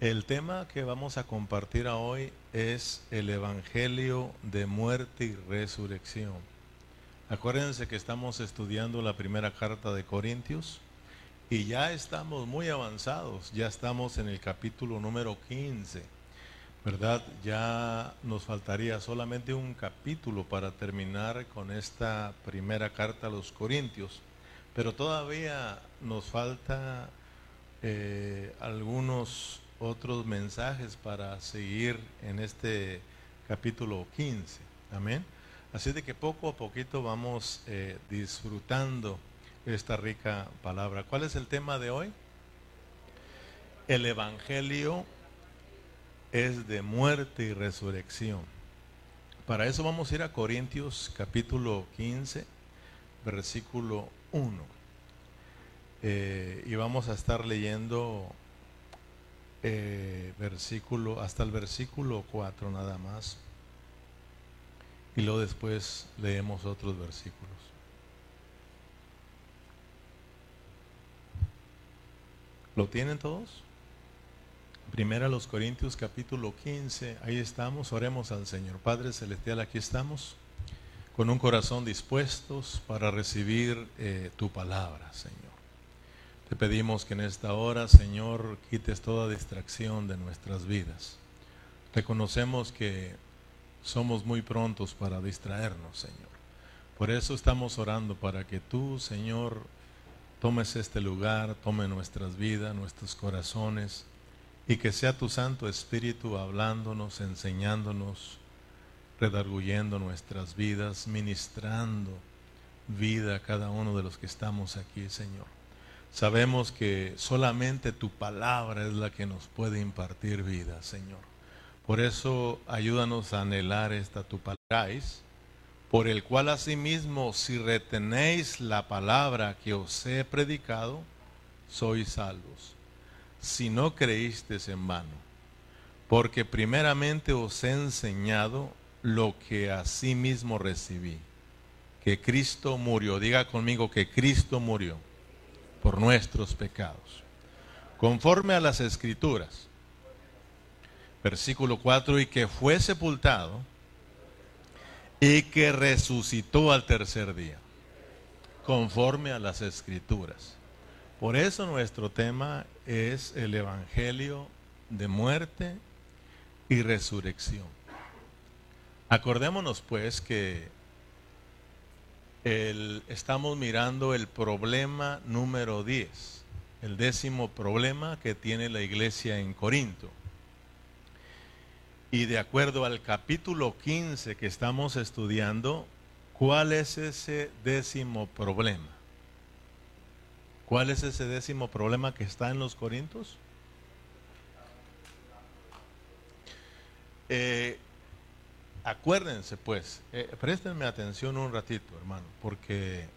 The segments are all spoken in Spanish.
El tema que vamos a compartir hoy es el Evangelio de muerte y resurrección. Acuérdense que estamos estudiando la primera carta de Corintios y ya estamos muy avanzados, ya estamos en el capítulo número 15, ¿verdad? Ya nos faltaría solamente un capítulo para terminar con esta primera carta a los Corintios, pero todavía nos falta eh, algunos otros mensajes para seguir en este capítulo 15. Amén. Así de que poco a poquito vamos eh, disfrutando esta rica palabra. ¿Cuál es el tema de hoy? El Evangelio es de muerte y resurrección. Para eso vamos a ir a Corintios capítulo 15, versículo 1. Eh, y vamos a estar leyendo eh, versículo, hasta el versículo 4 nada más. Y luego después leemos otros versículos. ¿Lo tienen todos? Primera los Corintios capítulo 15, ahí estamos, oremos al Señor. Padre Celestial, aquí estamos con un corazón dispuestos para recibir eh, tu palabra, Señor. Te pedimos que en esta hora, Señor, quites toda distracción de nuestras vidas. Reconocemos que somos muy prontos para distraernos, Señor. Por eso estamos orando para que tú, Señor, tomes este lugar, tome nuestras vidas, nuestros corazones, y que sea tu Santo Espíritu hablándonos, enseñándonos, redarguyendo nuestras vidas, ministrando vida a cada uno de los que estamos aquí, Señor. Sabemos que solamente tu palabra es la que nos puede impartir vida, Señor. Por eso ayúdanos a anhelar esta tu palabra, por el cual asimismo si retenéis la palabra que os he predicado, sois salvos. Si no creísteis en vano, porque primeramente os he enseñado lo que asimismo recibí, que Cristo murió. Diga conmigo que Cristo murió por nuestros pecados. Conforme a las escrituras. Versículo 4, y que fue sepultado y que resucitó al tercer día. Conforme a las escrituras. Por eso nuestro tema es el Evangelio de muerte y resurrección. Acordémonos pues que estamos mirando el problema número 10, el décimo problema que tiene la iglesia en Corinto. Y de acuerdo al capítulo 15 que estamos estudiando, ¿cuál es ese décimo problema? ¿Cuál es ese décimo problema que está en los Corintios? Eh, acuérdense pues, eh, préstenme atención un ratito, hermano, porque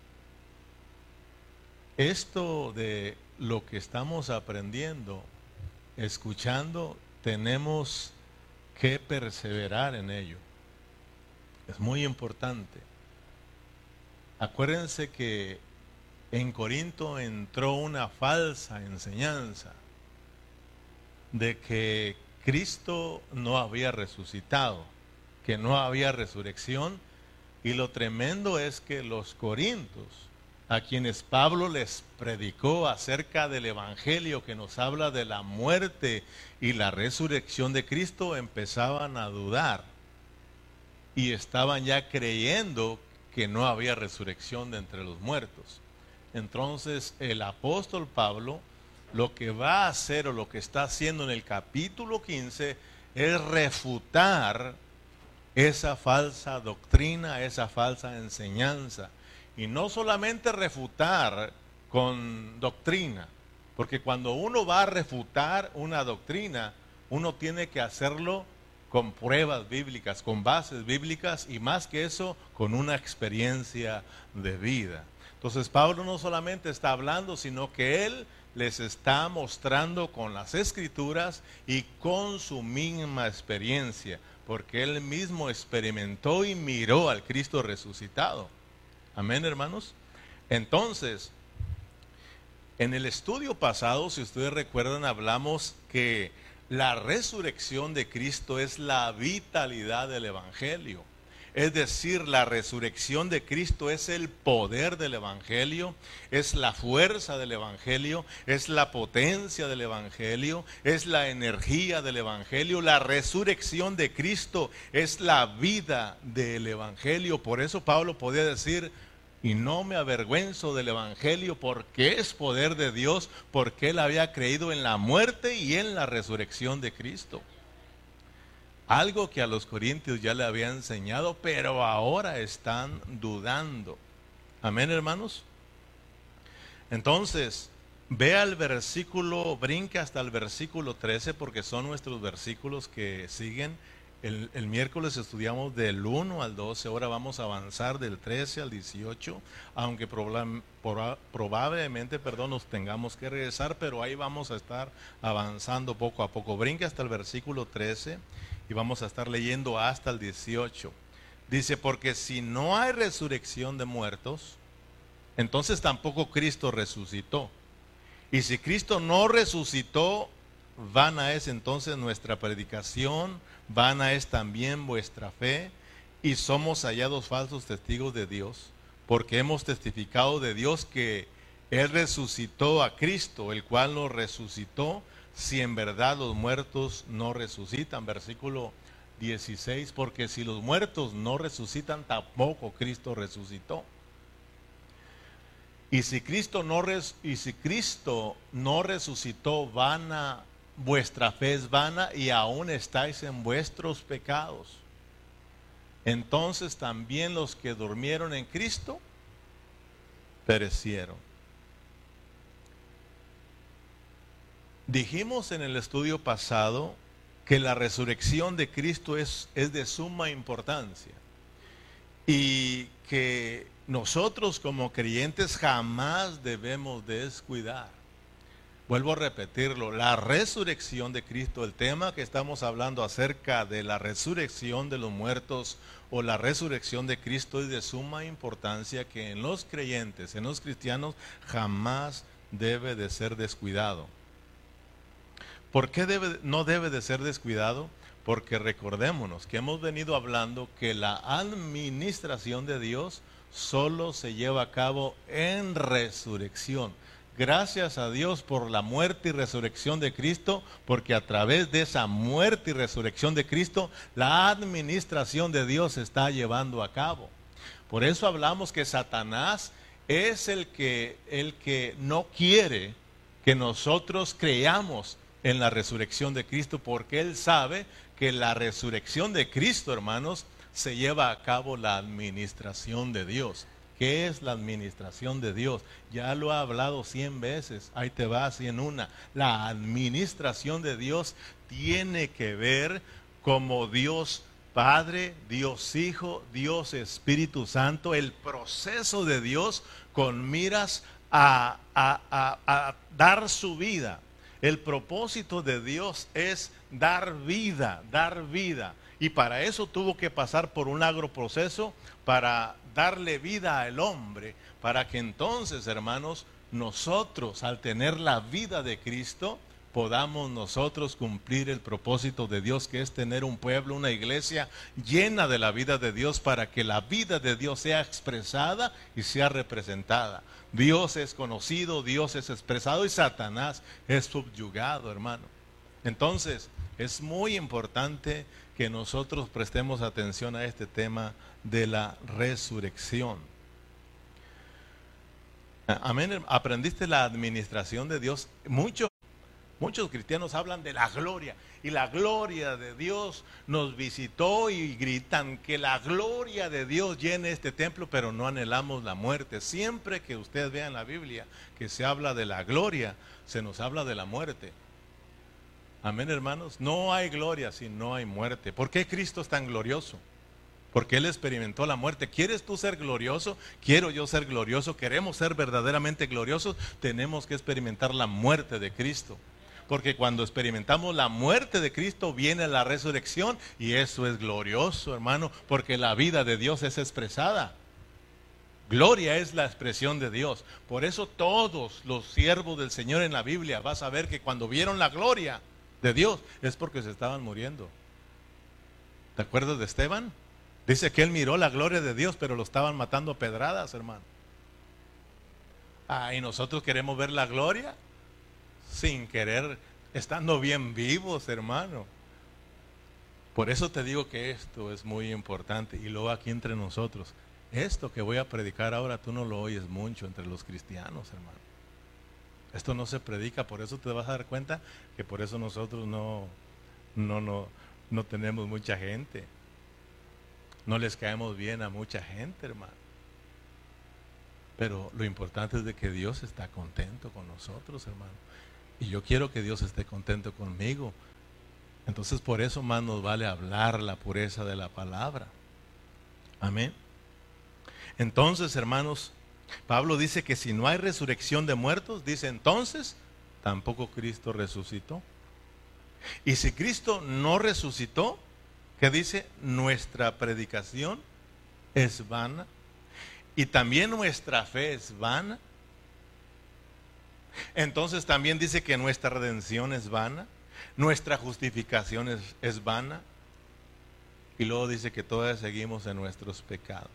esto de lo que estamos aprendiendo, escuchando, tenemos que perseverar en ello. Es muy importante. Acuérdense que en Corinto entró una falsa enseñanza de que Cristo no había resucitado que no había resurrección. Y lo tremendo es que los corintios, a quienes Pablo les predicó acerca del Evangelio que nos habla de la muerte y la resurrección de Cristo, empezaban a dudar y estaban ya creyendo que no había resurrección de entre los muertos. Entonces el apóstol Pablo lo que va a hacer o lo que está haciendo en el capítulo 15 es refutar esa falsa doctrina, esa falsa enseñanza. Y no solamente refutar con doctrina, porque cuando uno va a refutar una doctrina, uno tiene que hacerlo con pruebas bíblicas, con bases bíblicas y más que eso, con una experiencia de vida. Entonces Pablo no solamente está hablando, sino que él les está mostrando con las escrituras y con su misma experiencia porque él mismo experimentó y miró al Cristo resucitado. Amén, hermanos. Entonces, en el estudio pasado, si ustedes recuerdan, hablamos que La resurrección de Cristo es la vitalidad del Evangelio. Es decir, la resurrección de Cristo es el poder del Evangelio, es la fuerza del Evangelio, es la potencia del Evangelio, es la energía del Evangelio. La resurrección de Cristo es la vida del Evangelio. Por eso Pablo podía decir, y no me avergüenzo del Evangelio porque es poder de Dios, porque él había creído en la muerte y en la resurrección de Cristo. Algo que a los corintios ya le había enseñado, pero ahora están dudando. Amén, hermanos. Entonces, vea el versículo, brinca hasta el versículo 13 porque son nuestros versículos que siguen el, miércoles estudiamos del 1 al 12, ahora vamos a avanzar del 13 al 18, aunque probablemente perdón, nos tengamos que regresar, pero ahí vamos a estar avanzando poco a poco. Brinque hasta el versículo 13 y vamos a estar leyendo hasta el 18. Dice, porque si no hay resurrección de muertos, entonces tampoco Cristo resucitó. Y si Cristo no resucitó, vana es entonces nuestra predicación, vana es también vuestra fe, y somos hallados falsos testigos de Dios, porque hemos testificado de Dios que Él resucitó a Cristo, el cual nos resucitó, si en verdad los muertos no resucitan. Versículo 16, porque si los muertos no resucitan, tampoco Cristo resucitó. Y si Cristo no, resucitó, vana vuestra fe es vana y aún estáis en vuestros pecados. Entonces también los que durmieron en Cristo perecieron. Dijimos en el estudio pasado que la resurrección de Cristo es, es de suma importancia y que nosotros como creyentes jamás debemos descuidar. Vuelvo a repetirlo, la resurrección de Cristo, el tema que estamos hablando acerca de la resurrección de los muertos o la resurrección de Cristo es de suma importancia que en los creyentes, en los cristianos, jamás debe de ser descuidado. ¿Por qué no debe de ser descuidado? Porque recordémonos que hemos venido hablando que la administración de Dios solo se lleva a cabo en resurrección. Gracias a Dios por la muerte y resurrección de Cristo, porque a través de esa muerte y resurrección de Cristo, la administración de Dios se está llevando a cabo. Por eso hablamos que Satanás es el que, el que no quiere que nosotros creamos en la resurrección de Cristo, porque él sabe que la resurrección de Cristo, hermanos, se lleva a cabo la administración de Dios. ¿Qué es la administración de Dios? Ya lo ha hablado cien veces, ahí te va en una. La administración de Dios tiene que ver como Dios Padre, Dios Hijo, Dios Espíritu Santo, el proceso de Dios con miras a dar su vida. El propósito de Dios es dar vida, dar vida. Y para eso tuvo que pasar por un agroproceso para darle vida al hombre, para que entonces, hermanos, nosotros, al tener la vida de Cristo, podamos nosotros cumplir el propósito de Dios, que es tener un pueblo, una iglesia llena de la vida de Dios, para que la vida de Dios sea expresada y sea representada. Dios es conocido, Dios es expresado y Satanás es subyugado, hermano. Entonces, es muy importante que nosotros prestemos atención a este tema de la resurrección. Amén. Aprendiste la administración de Dios. Muchos, muchos cristianos hablan de la gloria. Y la gloria de Dios nos visitó y gritan que la gloria de Dios llene este templo, pero no anhelamos la muerte. Siempre que ustedes vean la Biblia que se habla de la gloria, se nos habla de la muerte. Amén, hermanos. No hay gloria si no hay muerte. ¿Por qué Cristo es tan glorioso? Porque Él experimentó la muerte. ¿Quieres tú ser glorioso? Quiero yo ser glorioso. Queremos ser verdaderamente gloriosos. Tenemos que experimentar la muerte de Cristo. Porque cuando experimentamos la muerte de Cristo viene la resurrección y eso es glorioso, hermano, porque la vida de Dios es expresada. Gloria es la expresión de Dios. Por eso todos los siervos del Señor en la Biblia vas a ver que cuando vieron la gloria, de Dios, es porque se estaban muriendo. ¿Te acuerdas de Esteban? Dice que él miró la gloria de Dios, pero lo estaban matando a pedradas, hermano. Ah, y nosotros queremos ver la gloria sin querer, estando bien vivos, hermano. Por eso te digo que esto es muy importante. Y luego aquí entre nosotros, esto que voy a predicar ahora tú no lo oyes mucho entre los cristianos, hermano. Esto no se predica, por eso te vas a dar cuenta que por eso nosotros no, no, no, no tenemos mucha gente. No les caemos bien a mucha gente, hermano. Pero lo importante es de que Dios está contento con nosotros, hermano. Y yo quiero que Dios esté contento conmigo. Entonces por eso más nos vale hablar la pureza de la palabra. Amén. Entonces, hermanos, Pablo dice que si no hay resurrección de muertos, dice entonces, tampoco Cristo resucitó. Y si Cristo no resucitó, ¿qué dice? Nuestra predicación es vana. Y también nuestra fe es vana. Entonces también dice que nuestra redención es vana. Nuestra justificación es, es vana. Y luego dice que todavía seguimos en nuestros pecados.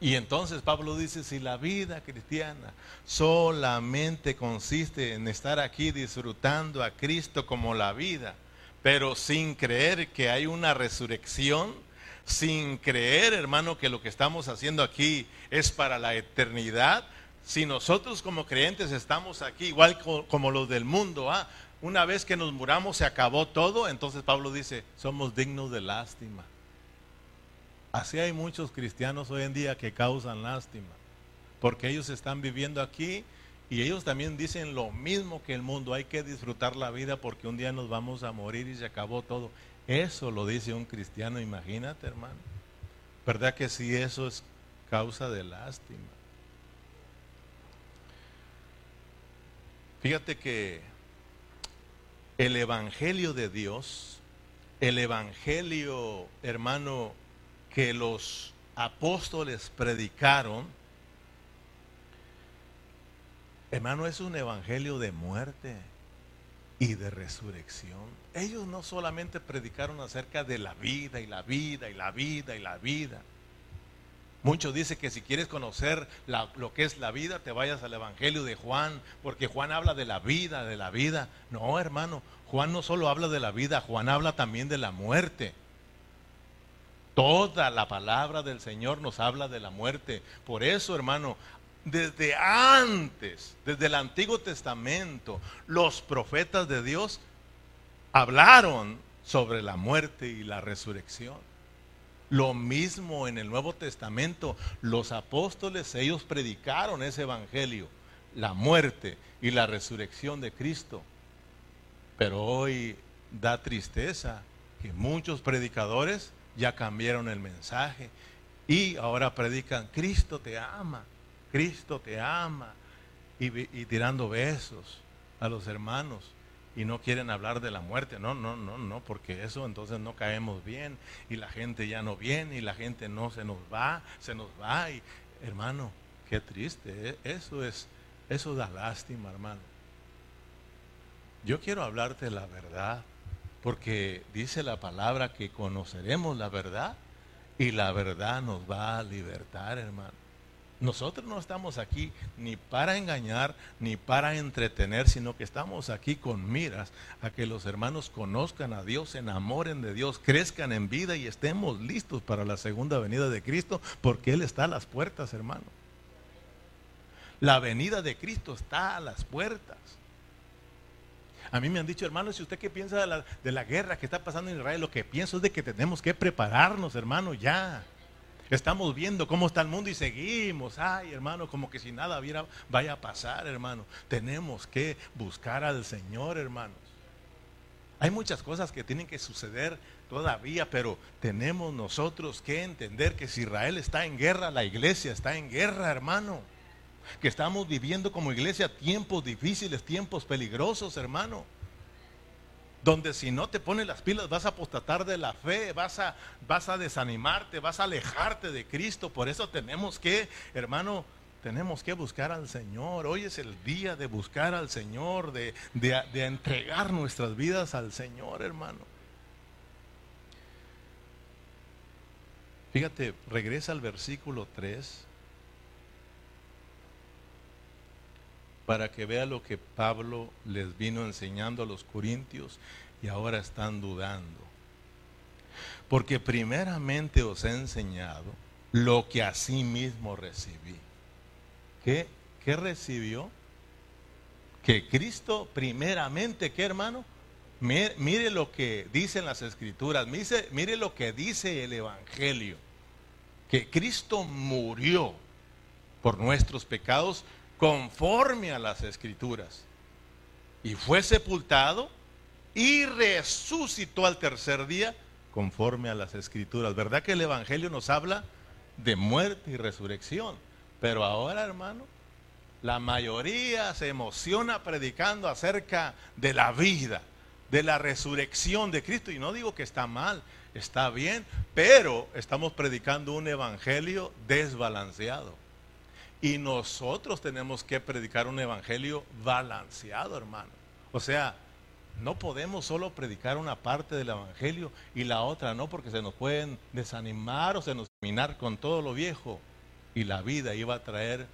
Y entonces Pablo dice, si la vida cristiana solamente consiste en estar aquí disfrutando a Cristo como la vida, pero sin creer que hay una resurrección, sin creer, hermano, que lo que estamos haciendo aquí es para la eternidad, si nosotros como creyentes estamos aquí igual como los del mundo, ah, una vez que nos muramos se acabó todo, entonces Pablo dice, somos dignos de lástima. Así hay muchos cristianos hoy en día que causan lástima, porque ellos están viviendo aquí y ellos también dicen lo mismo que el mundo, hay que disfrutar la vida porque un día nos vamos a morir y se acabó todo. Eso lo dice un cristiano, imagínate hermano. ¿Verdad que sí eso es causa de lástima? Fíjate que el Evangelio de Dios, el Evangelio, hermano, que los apóstoles predicaron, hermano, es un evangelio de muerte y de resurrección. Ellos no solamente predicaron acerca de la vida y la vida y la vida y la vida. Muchos dicen que si quieres conocer lo que es la vida, te vayas al Evangelio de Juan, porque Juan habla de la vida, de la vida. No, hermano, Juan no solo habla de la vida, Juan habla también de la muerte. Toda la palabra del Señor nos habla de la muerte. Por eso, hermano, desde antes, desde el Antiguo Testamento, los profetas de Dios hablaron sobre la muerte y la resurrección. Lo mismo en el Nuevo Testamento, los apóstoles, ellos predicaron ese evangelio, la muerte y la resurrección de Cristo. Pero hoy da tristeza que muchos predicadores ya cambiaron el mensaje y ahora predican, Cristo te ama, Cristo te ama, y, tirando besos a los hermanos y no quieren hablar de la muerte. No, no, no, no, porque eso entonces no caemos bien y la gente ya no viene y la gente no se nos va, se nos va. Y, hermano, qué triste, ¿eh? eso es, eso da lástima, hermano. Yo quiero hablarte la verdad. Porque dice la palabra que conoceremos la verdad y la verdad nos va a libertar, hermano. Nosotros no estamos aquí ni para engañar ni para entretener, sino que estamos aquí con miras a que los hermanos conozcan a Dios, se enamoren de Dios, crezcan en vida y estemos listos para la segunda venida de Cristo, porque Él está a las puertas, hermano. La venida de Cristo está a las puertas. A mí me han dicho, hermano, si usted qué piensa de la, de la guerra que está pasando en Israel, lo que pienso es de que tenemos que prepararnos, hermano, ya. Estamos viendo cómo está el mundo y seguimos, ay hermano, como que si nada vaya a pasar, hermano. Tenemos que buscar al Señor, hermanos. Hay muchas cosas que tienen que suceder todavía, pero tenemos nosotros que entender que si Israel está en guerra, la iglesia está en guerra, hermano que estamos viviendo como iglesia tiempos difíciles, tiempos peligrosos, hermano. Donde si no te pones las pilas vas a apostatar de la fe, vas a, vas a desanimarte, vas a alejarte de Cristo. Por eso tenemos que, hermano, tenemos que buscar al Señor. Hoy es el día de buscar al Señor, de, de entregar nuestras vidas al Señor, hermano. Fíjate, regresa al versículo 3 para que vea lo que Pablo les vino enseñando a los corintios y ahora están dudando. Porque primeramente os he enseñado lo que a sí mismo recibí. ¿Qué, qué recibió? Que Cristo primeramente, ¿qué hermano? Mire, lo que dicen las escrituras, mire, mire lo que dice el Evangelio, que Cristo murió por nuestros pecados conforme a las escrituras y fue sepultado y resucitó al tercer día conforme a las escrituras. ¿Verdad que el Evangelio nos habla de muerte y resurrección? Pero ahora, hermano, la mayoría se emociona predicando acerca de la vida de la resurrección de Cristo. Y no digo que está mal, está bien, pero estamos predicando un evangelio desbalanceado. Y nosotros tenemos que predicar un evangelio balanceado, hermano. O sea, no podemos solo predicar una parte del evangelio y la otra no, porque se nos pueden desanimar o se nos terminar con todo lo viejo. Y la vida iba a traer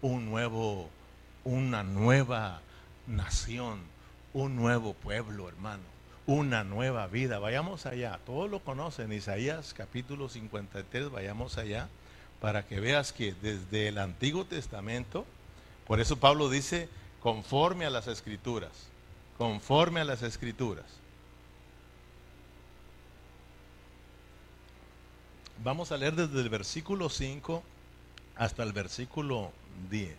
un nuevo, una nueva nación un nuevo pueblo, hermano, una nueva vida. Vayamos allá, todos lo conocen, Isaías capítulo 53, vayamos allá para que veas que desde el Antiguo Testamento, por eso Pablo dice, conforme a las escrituras, conforme a las escrituras. Vamos a leer desde el versículo 5 hasta el versículo 10.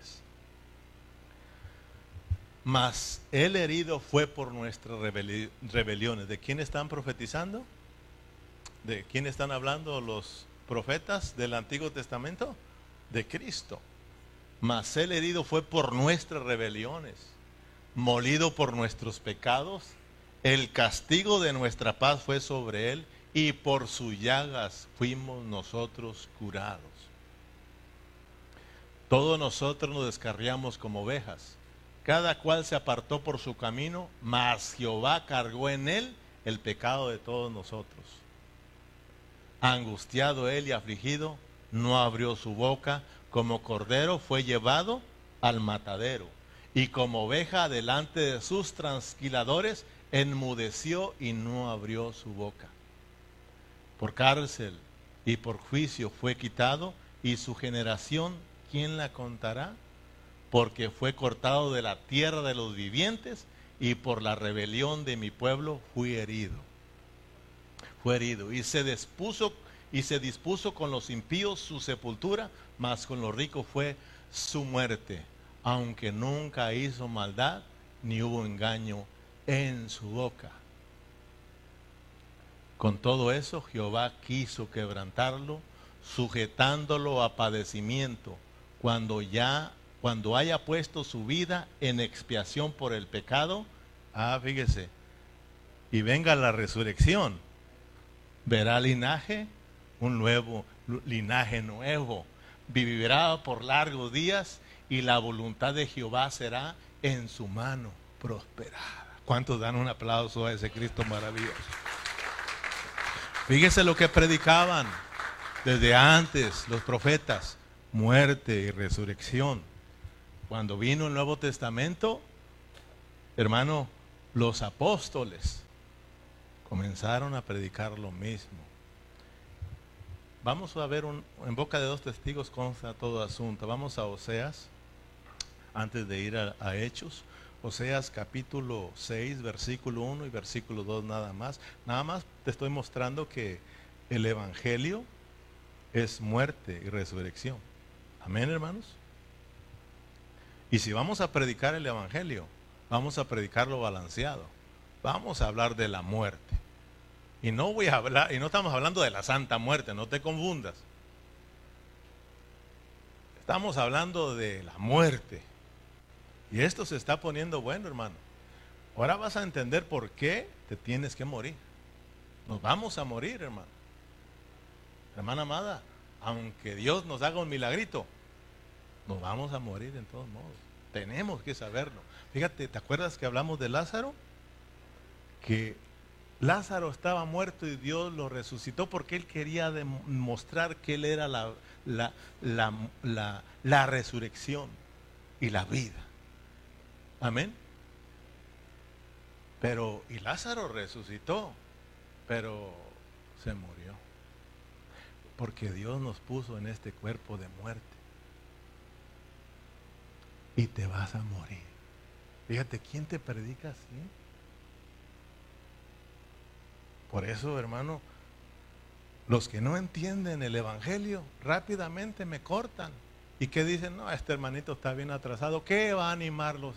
Mas el herido fue por nuestras rebeliones. ¿De quién están profetizando? ¿De quién están hablando los profetas del Antiguo Testamento? De Cristo. Mas el herido fue por nuestras rebeliones, molido por nuestros pecados. El castigo de nuestra paz fue sobre él y por sus llagas fuimos nosotros curados. Todos nosotros nos descarriamos como ovejas cada cual se apartó por su camino, mas Jehová cargó en él el pecado de todos nosotros. Angustiado él y afligido, no abrió su boca, como cordero fue llevado al matadero, y como oveja delante de sus transquiladores, enmudeció y no abrió su boca. Por cárcel y por juicio fue quitado, y su generación, ¿quién la contará? porque fue cortado de la tierra de los vivientes y por la rebelión de mi pueblo fui herido. Fue herido. Y se dispuso y se dispuso con los impíos su sepultura, mas con los ricos fue su muerte, aunque nunca hizo maldad ni hubo engaño en su boca. Con todo eso Jehová quiso quebrantarlo, sujetándolo a padecimiento, cuando ya cuando haya puesto su vida en expiación por el pecado, ah, fíjese, y venga la resurrección, verá linaje, un nuevo linaje nuevo, vivirá por largos días y la voluntad de Jehová será en su mano prosperada. ¿Cuántos dan un aplauso a ese Cristo maravilloso? Fíjese lo que predicaban desde antes los profetas, muerte y resurrección. Cuando vino el Nuevo Testamento, hermano, los apóstoles comenzaron a predicar lo mismo. Vamos a ver en boca de dos testigos consta todo asunto. Vamos a Oseas, antes de ir a, a Hechos. Oseas capítulo 6, versículo 1 y versículo 2 nada más. Nada más te estoy mostrando que el Evangelio es muerte y resurrección. Amén, hermanos. Y si vamos a predicar el Evangelio, vamos a predicarlo balanceado. Vamos a hablar de la muerte. Y no voy a hablar, y no estamos hablando de la santa muerte, no te confundas. Estamos hablando de la muerte. Y esto se está poniendo bueno, hermano. Ahora vas a entender por qué te tienes que morir. Nos vamos a morir, hermano. Hermana amada, aunque Dios nos haga un milagrito, Nos vamos a morir en todos modos. Tenemos que saberlo. Fíjate, ¿te acuerdas que hablamos de Lázaro? Que Lázaro estaba muerto y Dios lo resucitó porque él quería demostrar que él era la, la, la, la resurrección y la vida. Amén. Pero, y Lázaro resucitó, pero se murió. Porque Dios nos puso en este cuerpo de muerte. Y te vas a morir. Fíjate, ¿quién te predica así? Por eso, hermano, los que no entienden el Evangelio rápidamente me cortan. ¿Y qué dicen? No, este hermanito está bien atrasado. ¿Qué va a animarlos?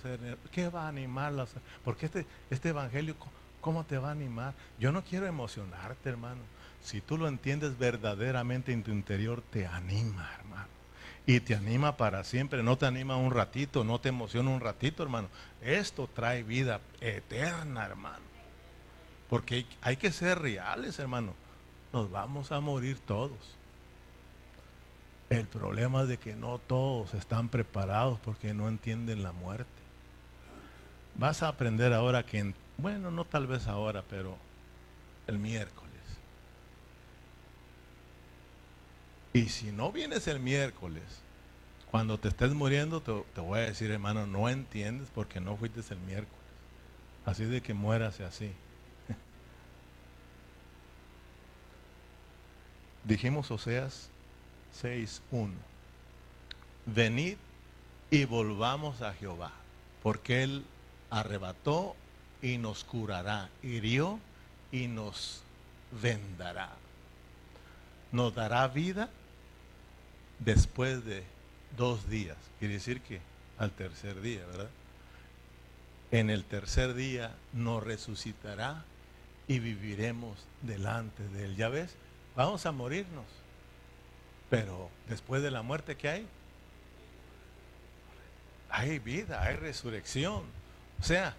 ¿Qué va a animarlos? Porque este, este Evangelio, ¿cómo te va a animar? Yo no quiero emocionarte, hermano. Si tú lo entiendes verdaderamente en tu interior, te anima, hermano. Y te anima para siempre. No te anima un ratito, no te emociona un ratito, hermano. Esto trae vida eterna, hermano. Porque hay, que ser reales, hermano. Nos vamos a morir todos. El problema es de que no todos están preparados porque no entienden la muerte. Vas a aprender ahora que, bueno, no tal vez ahora, pero el miércoles. Y si no vienes el miércoles, cuando te estés muriendo, te, te, voy a decir, hermano, no entiendes porque no fuiste el miércoles. Así de que mueras así. Dijimos Oseas 6.1. Venid y volvamos a Jehová, porque Él arrebató y nos curará, hirió y nos vendará. Nos dará vida después de dos días. Quiere decir que al tercer día, ¿verdad? En el tercer día nos resucitará y viviremos delante de Él. ¿Ya ves? Vamos a morirnos. Pero después de la muerte, ¿qué hay? Hay vida, hay resurrección. O sea,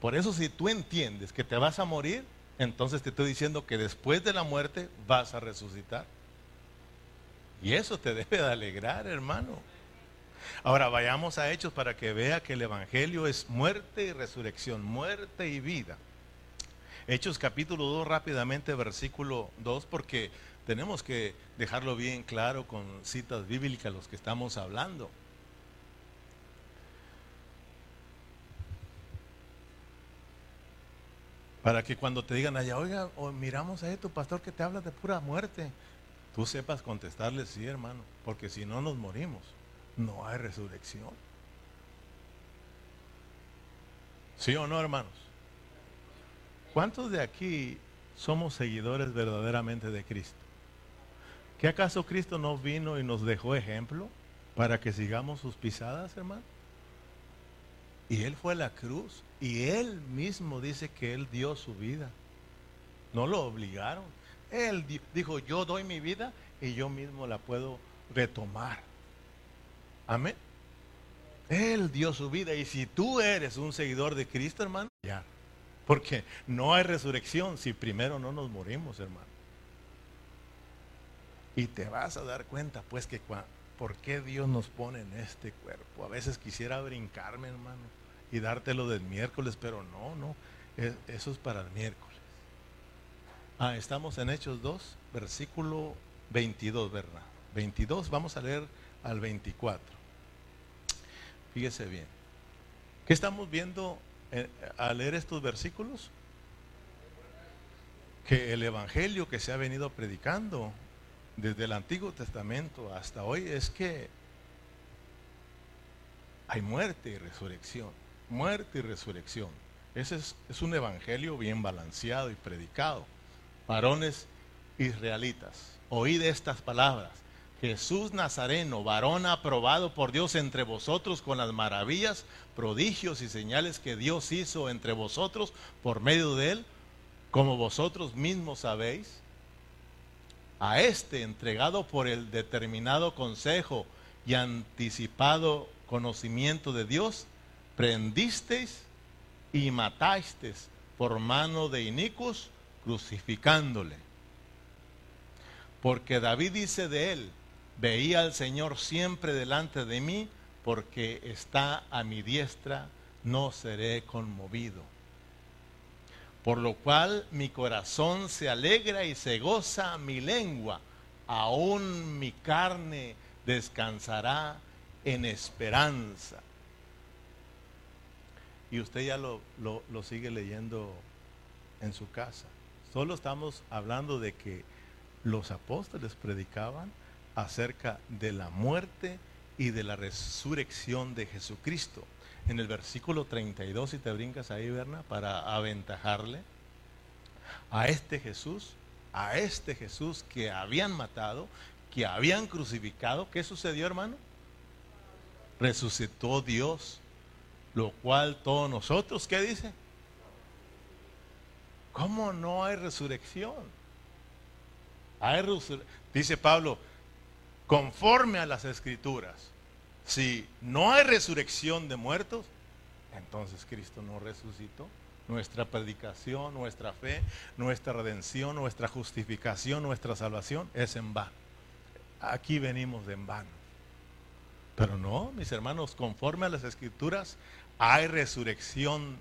por eso si tú entiendes que te vas a morir, entonces te estoy diciendo que después de la muerte vas a resucitar. Y eso te debe de alegrar, hermano. Ahora vayamos a Hechos para que vea que el Evangelio es muerte y resurrección, muerte y vida. Hechos capítulo 2 rápidamente, versículo 2, porque tenemos que dejarlo bien claro con citas bíblicas los que estamos hablando. Para que cuando te digan allá, oiga, o miramos a tu pastor que te habla de pura muerte, tú sepas contestarle, sí, hermano, porque si no nos morimos, no hay resurrección. ¿Sí o no, hermanos? ¿Cuántos de aquí somos seguidores verdaderamente de Cristo? ¿Qué acaso Cristo no vino y nos dejó ejemplo para que sigamos sus pisadas, hermano? Y Él fue a la cruz y Él mismo dice que Él dio su vida. No lo obligaron. Él dijo, yo doy mi vida y yo mismo la puedo retomar. Amén. Él dio su vida y si tú eres un seguidor de Cristo, hermano, ya. Porque no hay resurrección si primero no nos morimos, hermano. Y te vas a dar cuenta, pues, que por qué Dios nos pone en este cuerpo. A veces quisiera brincarme, hermano, y dártelo del miércoles, pero no, no. eso es para el miércoles. Ah, estamos en Hechos 2, versículo 22, ¿verdad? 22, vamos a leer al 24. Fíjese bien. ¿Qué estamos viendo al leer estos versículos que el Evangelio que se ha venido predicando desde el Antiguo Testamento hasta hoy es que hay muerte y resurrección, muerte y resurrección. Ese es, es un Evangelio bien balanceado y predicado. Varones israelitas, oíd estas palabras. Jesús Nazareno, varón aprobado por Dios entre vosotros con las maravillas, prodigios y señales que Dios hizo entre vosotros por medio de él, como vosotros mismos sabéis. A este entregado por el determinado consejo y anticipado conocimiento de Dios, prendisteis y matasteis por mano de inicuos, crucificándole. Porque David dice de él, Veía al Señor siempre delante de mí, porque está a mi diestra, no seré conmovido. Por lo cual mi corazón se alegra y se goza mi lengua, aún mi carne descansará en esperanza. Y usted ya lo, lo, sigue leyendo en su casa. Solo estamos hablando de que los apóstoles predicaban acerca de la muerte y de la resurrección de Jesucristo. En el versículo 32, si te brincas ahí, Berna, para aventajarle a este Jesús, a este Jesús que habían matado, que habían crucificado, ¿qué sucedió, hermano? Resucitó Dios, lo cual todos nosotros, ¿qué dice? ¿Cómo no hay resurrección? Hay dice Pablo, conforme a las escrituras, si no hay resurrección de muertos, entonces Cristo no resucitó. Nuestra predicación, nuestra fe, nuestra redención, nuestra justificación, nuestra salvación es en vano. Aquí venimos de en vano. Pero no, mis hermanos, conforme a las escrituras, hay resurrección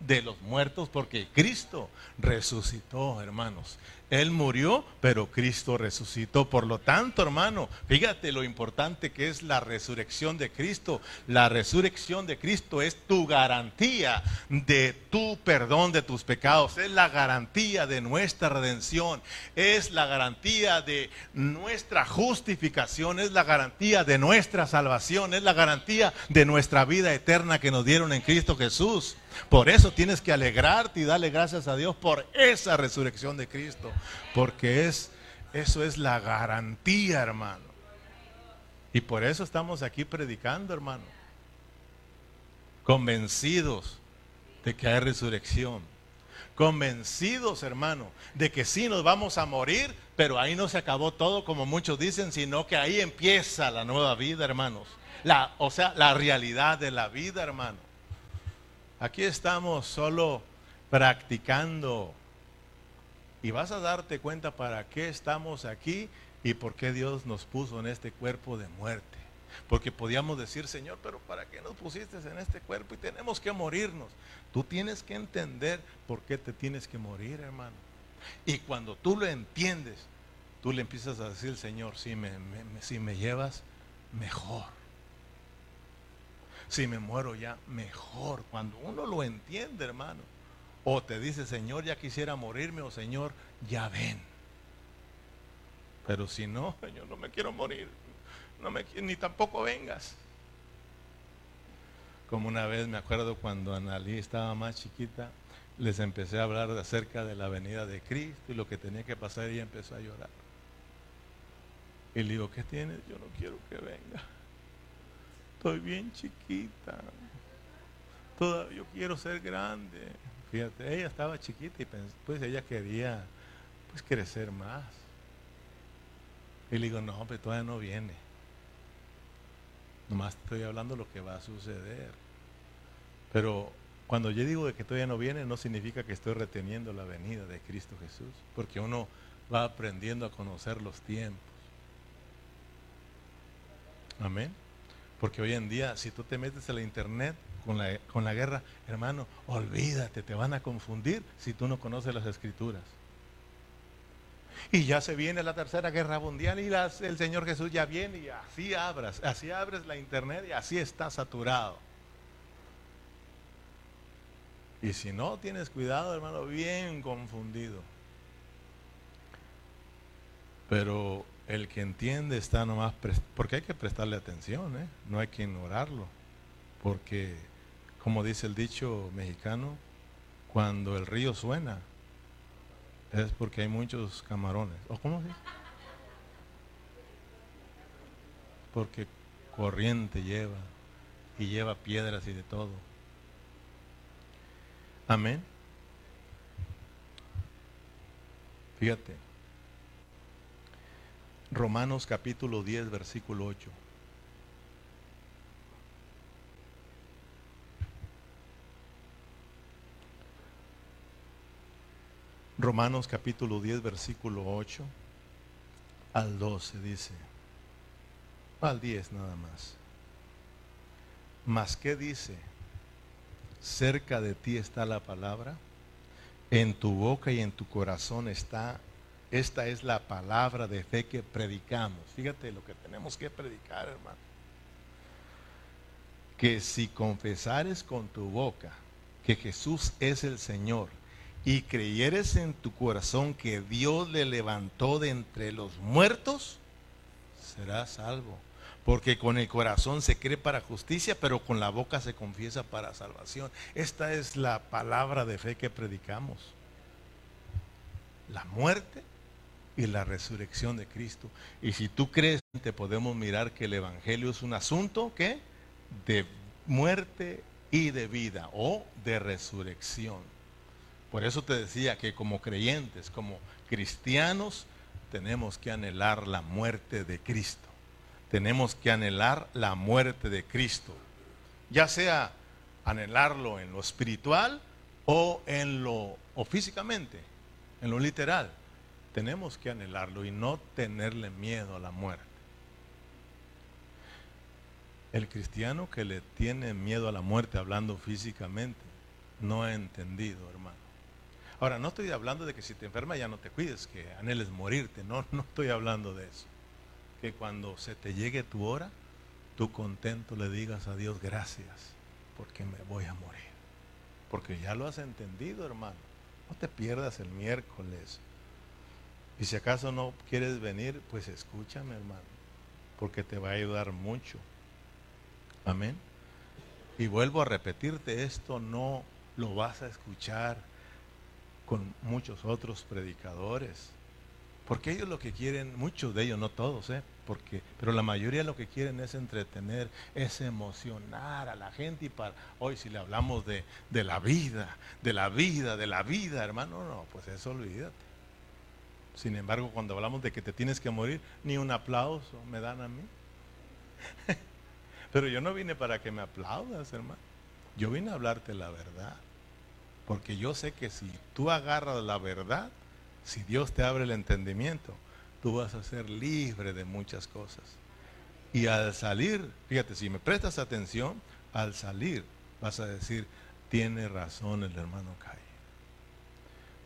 de los muertos porque Cristo resucitó, hermanos. Él murió, pero Cristo resucitó. Por lo tanto, hermano, fíjate lo importante que es la resurrección de Cristo. La resurrección de Cristo es tu garantía de tu perdón de tus pecados. Es la garantía de nuestra redención. Es la garantía de nuestra justificación. Es la garantía de nuestra salvación. Es la garantía de nuestra vida eterna que nos dieron en Cristo Jesús. Por eso tienes que alegrarte y darle gracias a Dios por esa resurrección de Cristo. Porque es, eso es la garantía, hermano. Y por eso estamos aquí predicando, hermano. Convencidos de que hay resurrección. Convencidos, hermano, de que sí nos vamos a morir, pero ahí no se acabó todo como muchos dicen, sino que ahí empieza la nueva vida, hermanos. La, o sea, la realidad de la vida, hermano. Aquí estamos solo practicando. Y vas a darte cuenta para qué estamos aquí y por qué Dios nos puso en este cuerpo de muerte. Porque podíamos decir, Señor, pero ¿para qué nos pusiste en este cuerpo y tenemos que morirnos? Tú tienes que entender por qué te tienes que morir, hermano. Y cuando tú lo entiendes, tú le empiezas a decir, Señor, si me, si me llevas, mejor si me muero ya, mejor. Cuando uno lo entiende, hermano. O te dice, Señor, ya quisiera morirme, o Señor, ya ven. Pero si no, Señor, no me quiero morir. No me, ni tampoco vengas. Como una vez me acuerdo cuando Analí estaba más chiquita, les empecé a hablar acerca de la venida de Cristo y lo que tenía que pasar y ella empezó a llorar. Y le digo, ¿qué tienes? Yo no quiero que venga estoy bien chiquita. Todavía yo quiero ser grande. Fíjate, ella estaba chiquita y pues ella quería pues crecer más. Y le digo, no, pero todavía no viene. Nomás estoy hablando lo que va a suceder. Pero cuando yo digo de que todavía no viene, no significa que estoy reteniendo la venida de Cristo Jesús. Porque uno va aprendiendo a conocer los tiempos. Amén. Porque hoy en día, si tú te metes a la internet con la, guerra, hermano, olvídate, te van a confundir si tú no conoces las escrituras. Y ya se viene la tercera guerra mundial y el Señor Jesús ya viene y así abras, así abres la internet y así está saturado. Y si no tienes cuidado, hermano, bien confundido. Pero el que entiende está nomás, porque hay que prestarle atención, ¿eh? no hay que ignorarlo, porque como dice el dicho mexicano, cuando el río suena es porque hay muchos camarones. ¿O cómo se Porque corriente lleva y lleva piedras y de todo. Amén. Fíjate. Romanos capítulo 10, versículo 8. Romanos capítulo 10, versículo 8 al 12 dice, al 10 nada más. Mas ¿qué dice? Cerca de ti está la palabra, en tu boca y en tu corazón está, esta es la palabra de fe que predicamos. Fíjate lo que tenemos que predicar, hermano. Que si confesares con tu boca que Jesús es el Señor y creyeres en tu corazón que Dios le levantó de entre los muertos, serás salvo. Porque con el corazón se cree para justicia, pero con la boca se confiesa para salvación. Esta es la palabra de fe que predicamos. La muerte y la resurrección de Cristo. Y si tú crees, te podemos mirar que el Evangelio es un asunto ¿qué? de muerte y de vida o de resurrección. Por eso te decía que como creyentes, como cristianos, tenemos que anhelar la muerte de Cristo tenemos que anhelar la muerte de Cristo, ya sea anhelarlo en lo espiritual o en lo o físicamente, en lo literal. Tenemos que anhelarlo y no tenerle miedo a la muerte. El cristiano que le tiene miedo a la muerte hablando físicamente no ha entendido, hermano. Ahora, no estoy hablando de que si te enfermas ya no te cuides, que anheles morirte, no, no estoy hablando de eso que cuando se te llegue tu hora, tú contento le digas a Dios gracias porque me voy a morir. Porque ya lo has entendido, hermano. No te pierdas el miércoles. Y si acaso no quieres venir, pues escúchame, hermano, porque te va a ayudar mucho. Amén. Y vuelvo a repetirte, esto no lo vas a escuchar con muchos otros predicadores. Porque ellos lo que quieren, muchos de ellos, no todos, ¿eh? Porque, pero la mayoría lo que quieren es entretener, es emocionar a la gente y para, hoy si le hablamos de, de la vida, de la vida, de la vida, hermano, no, pues eso olvídate. Sin embargo, cuando hablamos de que te tienes que morir, ni un aplauso me dan a mí. pero yo no vine para que me aplaudas, hermano. Yo vine a hablarte la verdad. Porque yo sé que si tú agarras la verdad, si Dios te abre el entendimiento, tú vas a ser libre de muchas cosas. Y al salir, fíjate, si me prestas atención, al salir vas a decir, tiene razón el hermano Kai.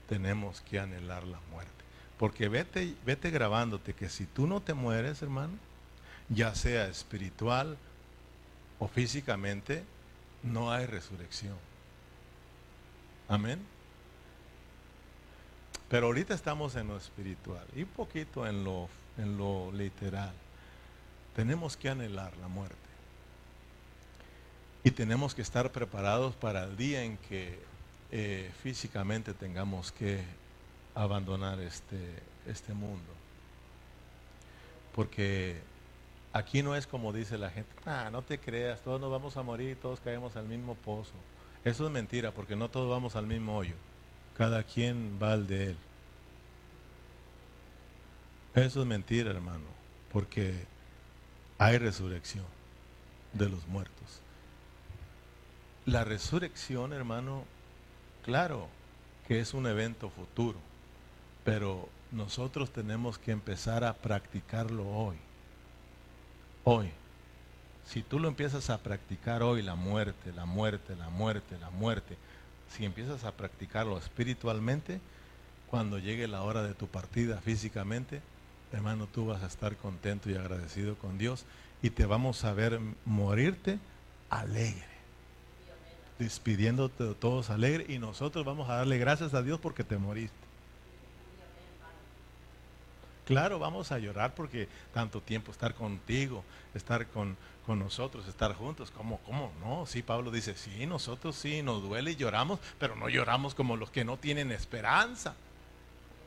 Tenemos que anhelar la muerte. Porque vete, vete grabándote que si tú no te mueres, hermano, ya sea espiritual o físicamente, no hay resurrección. Amén. Pero ahorita estamos en lo espiritual y un poquito en lo, en lo literal. Tenemos que anhelar la muerte. Y tenemos que estar preparados para el día en que eh, físicamente tengamos que abandonar este, este mundo. Porque aquí no es como dice la gente, ah, no te creas, todos nos vamos a morir, todos caemos al mismo pozo. Eso es mentira, porque no todos vamos al mismo hoyo. Cada quien va al de él. Eso es mentira, hermano, porque hay resurrección de los muertos. La resurrección, hermano, claro que es un evento futuro, pero nosotros tenemos que empezar a practicarlo hoy. Hoy. Si tú lo empiezas a practicar hoy, la muerte, la muerte, la muerte, la muerte, si empiezas a practicarlo espiritualmente, cuando llegue la hora de tu partida físicamente, hermano, tú vas a estar contento y agradecido con Dios y te vamos a ver morirte alegre. Despidiéndote de todos alegre y nosotros vamos a darle gracias a Dios porque te moriste. Claro, vamos a llorar porque tanto tiempo estar contigo, estar con, con nosotros, estar juntos. ¿Cómo, ¿Cómo no? Sí, Pablo dice, sí, nosotros sí, nos duele y lloramos, pero no lloramos como los que no tienen esperanza.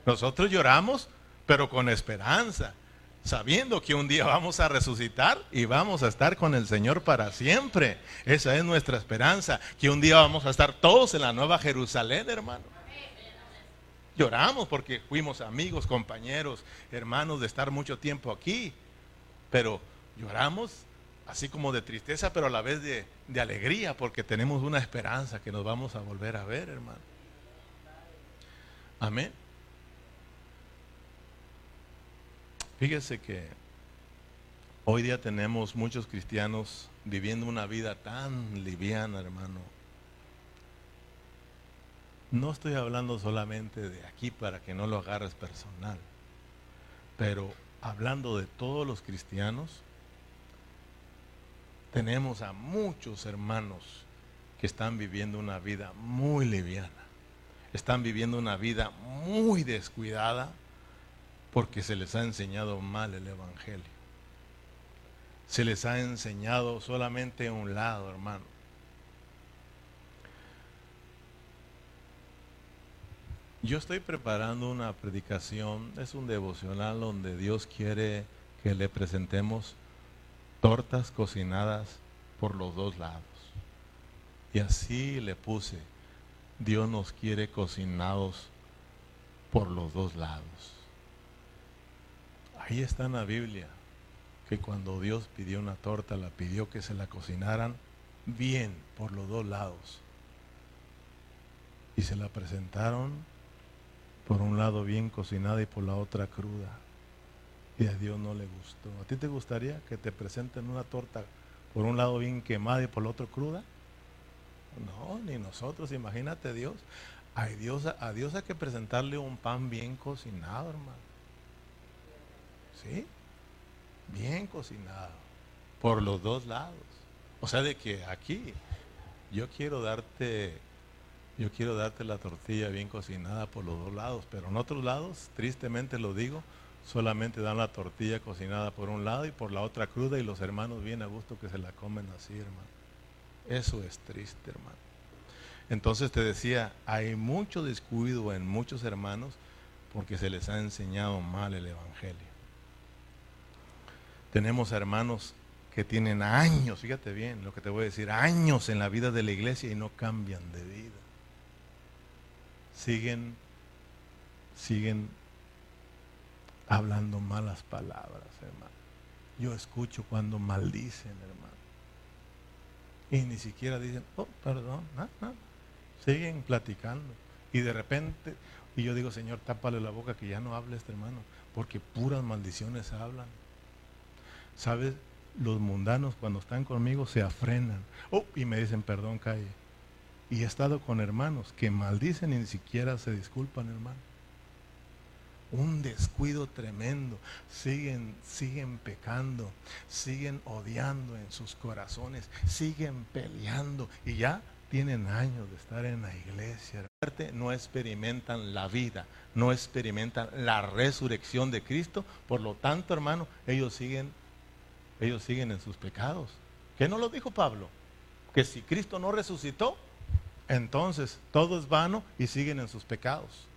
Nosotros lloramos, pero con esperanza, sabiendo que un día vamos a resucitar y vamos a estar con el Señor para siempre. Esa es nuestra esperanza, que un día vamos a estar todos en la nueva Jerusalén, hermano. Lloramos porque fuimos amigos, compañeros, hermanos de estar mucho tiempo aquí, pero lloramos así como de tristeza, pero a la vez de, alegría, porque tenemos una esperanza que nos vamos a volver a ver, hermano. Amén. Fíjese que Hoy día tenemos muchos cristianos viviendo una vida tan liviana, hermano. No estoy hablando solamente de aquí para que no lo agarres personal, pero hablando de todos los cristianos, tenemos a muchos hermanos que están viviendo una vida muy liviana, están viviendo una vida muy descuidada porque se les ha enseñado mal el Evangelio se les ha enseñado solamente un lado, hermano. Yo estoy preparando una predicación, es un devocional donde Dios quiere que le presentemos tortas cocinadas por los dos lados. Y así le puse, Dios nos quiere cocinados por los dos lados. Ahí está en la Biblia que cuando Dios pidió una torta, la pidió que se la cocinaran bien por los dos lados. Y se la presentaron por un lado bien cocinada y por la otra cruda. Y a Dios no le gustó. ¿A ti te gustaría que te presenten una torta por un lado bien quemada y por el otro cruda? No, ni nosotros, imagínate Dios. A Dios, a Dios hay que presentarle un pan bien cocinado, hermano. ¿Sí? bien cocinado, por los dos lados. O sea, de que aquí yo quiero darte, yo quiero darte la tortilla bien cocinada por los dos lados, pero en otros lados, tristemente lo digo, solamente dan la tortilla cocinada por un lado y por la otra cruda y los hermanos bien a gusto que se la comen así, hermano. Eso es triste, hermano. Entonces te decía, hay mucho descuido en muchos hermanos porque se les ha enseñado mal el Evangelio. Tenemos hermanos que tienen años, fíjate bien lo que te voy a decir, años en la vida de la iglesia y no cambian de vida. Siguen, siguen hablando malas palabras, hermano. Yo escucho cuando maldicen, hermano. Y ni siquiera dicen, oh, perdón, siguen platicando. Y de repente, y yo digo, Señor, tápale la boca que ya no hable este hermano, porque puras maldiciones hablan. ¿Sabes? Los mundanos cuando están conmigo se afrenan. Oh, y me dicen, perdón, calle. Y he estado con hermanos que maldicen y ni siquiera se disculpan, hermano. Un descuido tremendo. Siguen, siguen pecando, siguen odiando en sus corazones, siguen peleando y ya tienen años de estar en la iglesia. No experimentan la vida, no experimentan la resurrección de Cristo. Por lo tanto, hermano, ellos siguen ellos siguen en sus pecados. ¿Qué no lo dijo Pablo? Que si Cristo no resucitó, entonces todo es vano y siguen en sus pecados.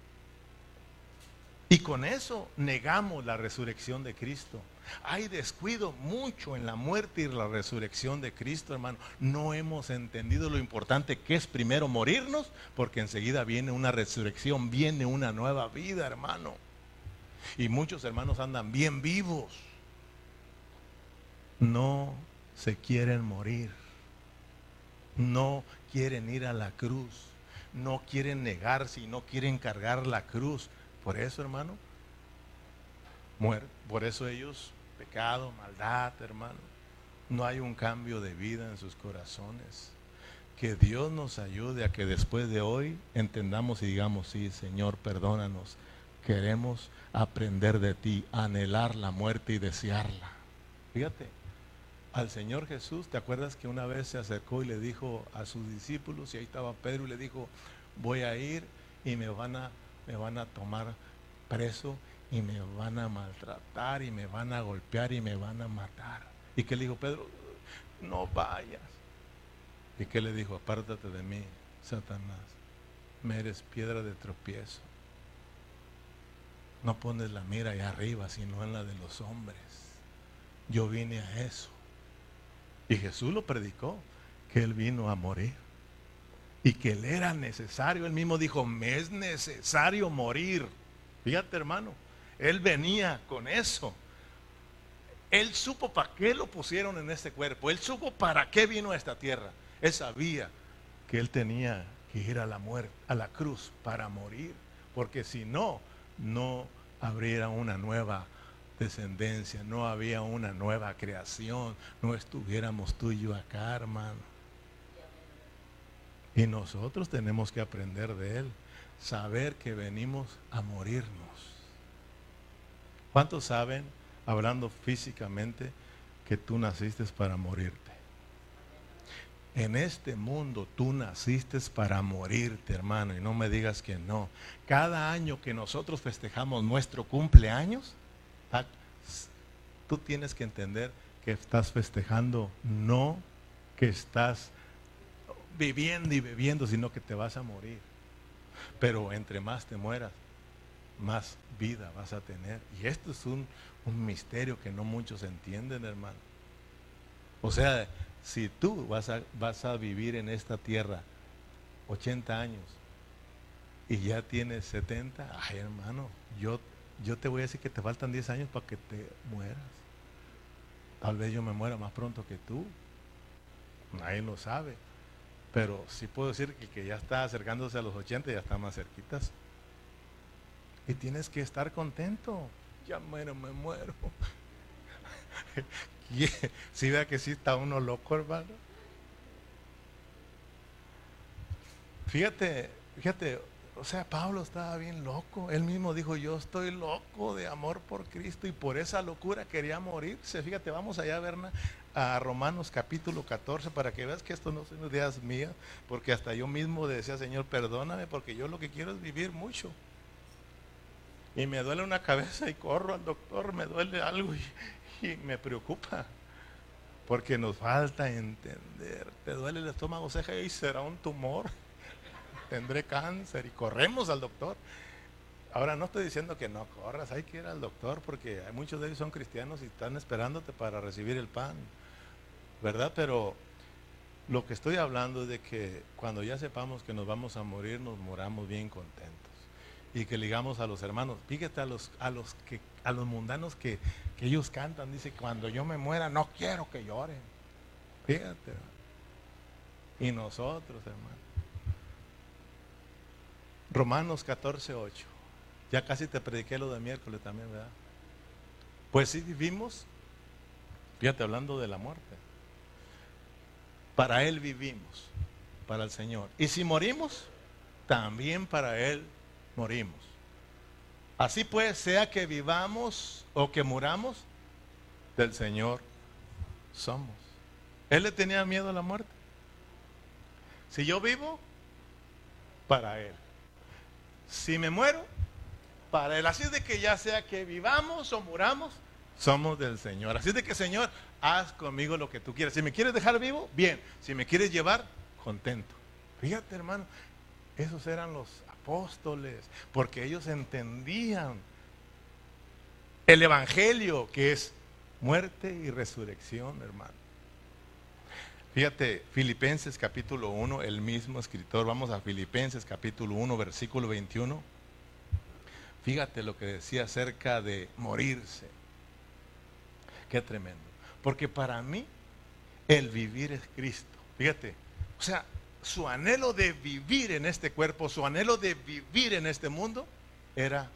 Y con eso negamos la resurrección de Cristo. Hay descuido mucho en la muerte y la resurrección de Cristo, hermano. No hemos entendido lo importante que es primero morirnos, porque enseguida viene una resurrección, viene una nueva vida, hermano. Y muchos hermanos andan bien vivos no se quieren morir, no quieren ir a la cruz, no quieren negarse y no quieren cargar la cruz. Por eso, hermano, mueren. Por eso ellos, pecado, maldad, hermano, no hay un cambio de vida en sus corazones. Que Dios nos ayude a que después de hoy entendamos y digamos, sí, Señor, perdónanos. Queremos aprender de ti, anhelar la muerte y desearla. Fíjate, al Señor Jesús, ¿te acuerdas que una vez se acercó y le dijo a sus discípulos, y ahí estaba Pedro y le dijo, voy a ir y me van a, me van a tomar preso y me van a maltratar y me van a golpear y me van a matar. ¿Y qué le dijo Pedro? No vayas. ¿Y qué le dijo? Apártate de mí, Satanás. Me eres piedra de tropiezo. No pones la mira ahí arriba, sino en la de los hombres. Yo vine a eso. Y Jesús lo predicó, que Él vino a morir. Y que Él era necesario. Él mismo dijo, me es necesario morir. Fíjate hermano, Él venía con eso. Él supo para qué lo pusieron en este cuerpo. Él supo para qué vino a esta tierra. Él sabía que Él tenía que ir a la muerte, a la cruz para morir. Porque si no, no habría una nueva descendencia, no había una nueva creación, no estuviéramos tú y yo acá, hermano. Y nosotros tenemos que aprender de Él, saber que venimos a morirnos. ¿Cuántos saben, hablando físicamente, que tú naciste para morirte? En este mundo tú naciste para morirte, hermano, y no me digas que no. Cada año que nosotros festejamos nuestro cumpleaños, tú tienes que entender que estás festejando no que estás viviendo y bebiendo, sino que te vas a morir. Pero entre más te mueras, más vida vas a tener. Y esto es un, un misterio que no muchos entienden, hermano. O sea, si tú vas a, vas a vivir en esta tierra 80 años y ya tienes 70, ay hermano, yo, yo te voy a decir que te faltan 10 años para que te mueras. Tal vez yo me muera más pronto que tú. Nadie lo sabe. Pero sí puedo decir que que ya está acercándose a los 80 ya está más cerquitas. Y tienes que estar contento. Ya muero, me muero. Si vea que sí está uno loco, hermano. Fíjate, fíjate, o sea, Pablo estaba bien loco. Él mismo dijo, yo estoy loco de amor por Cristo y por esa locura quería morirse. Fíjate, vamos allá a ver a Romanos capítulo 14 para que veas que esto no son ideas mías, porque hasta yo mismo decía, Señor, perdóname, porque yo lo que quiero es vivir mucho. Y me duele una cabeza y corro al doctor, me duele algo y, y me preocupa. Porque nos falta entender. Te duele el estómago, ceja y será un tumor. Tendré cáncer y corremos al doctor. Ahora no estoy diciendo que no corras, hay que ir al doctor porque muchos de ellos son cristianos y están esperándote para recibir el pan. ¿Verdad? Pero lo que estoy hablando es de que cuando ya sepamos que nos vamos a morir, nos moramos bien contentos. Y que ligamos a los hermanos. Fíjate a los, a los que a los mundanos que, ellos cantan, dice, cuando yo me muera no quiero que lloren. Fíjate. Y nosotros, hermano. Romanos 14, 8. Ya casi te prediqué lo de miércoles también, ¿verdad? Pues si vivimos, fíjate, hablando de la muerte. Para Él vivimos, para el Señor. Y si morimos, también para Él morimos. Así pues, sea que vivamos o que muramos, del Señor somos. Él le tenía miedo a la muerte. Si yo vivo, para Él. Si me muero, para Él. Así de que ya sea que vivamos o muramos, somos del Señor. Así de que, Señor, haz conmigo lo que tú quieras. Si me quieres dejar vivo, bien. Si me quieres llevar, contento. Fíjate, hermano, esos eran los apóstoles, porque ellos entendían el Evangelio, que es muerte y resurrección, hermano. Fíjate, Filipenses capítulo 1, el mismo escritor, vamos a Filipenses capítulo 1, versículo 21. Fíjate lo que decía acerca de morirse. Qué tremendo. Porque para mí el vivir es Cristo. Fíjate, o sea, su anhelo de vivir en este cuerpo, su anhelo de vivir en este mundo, era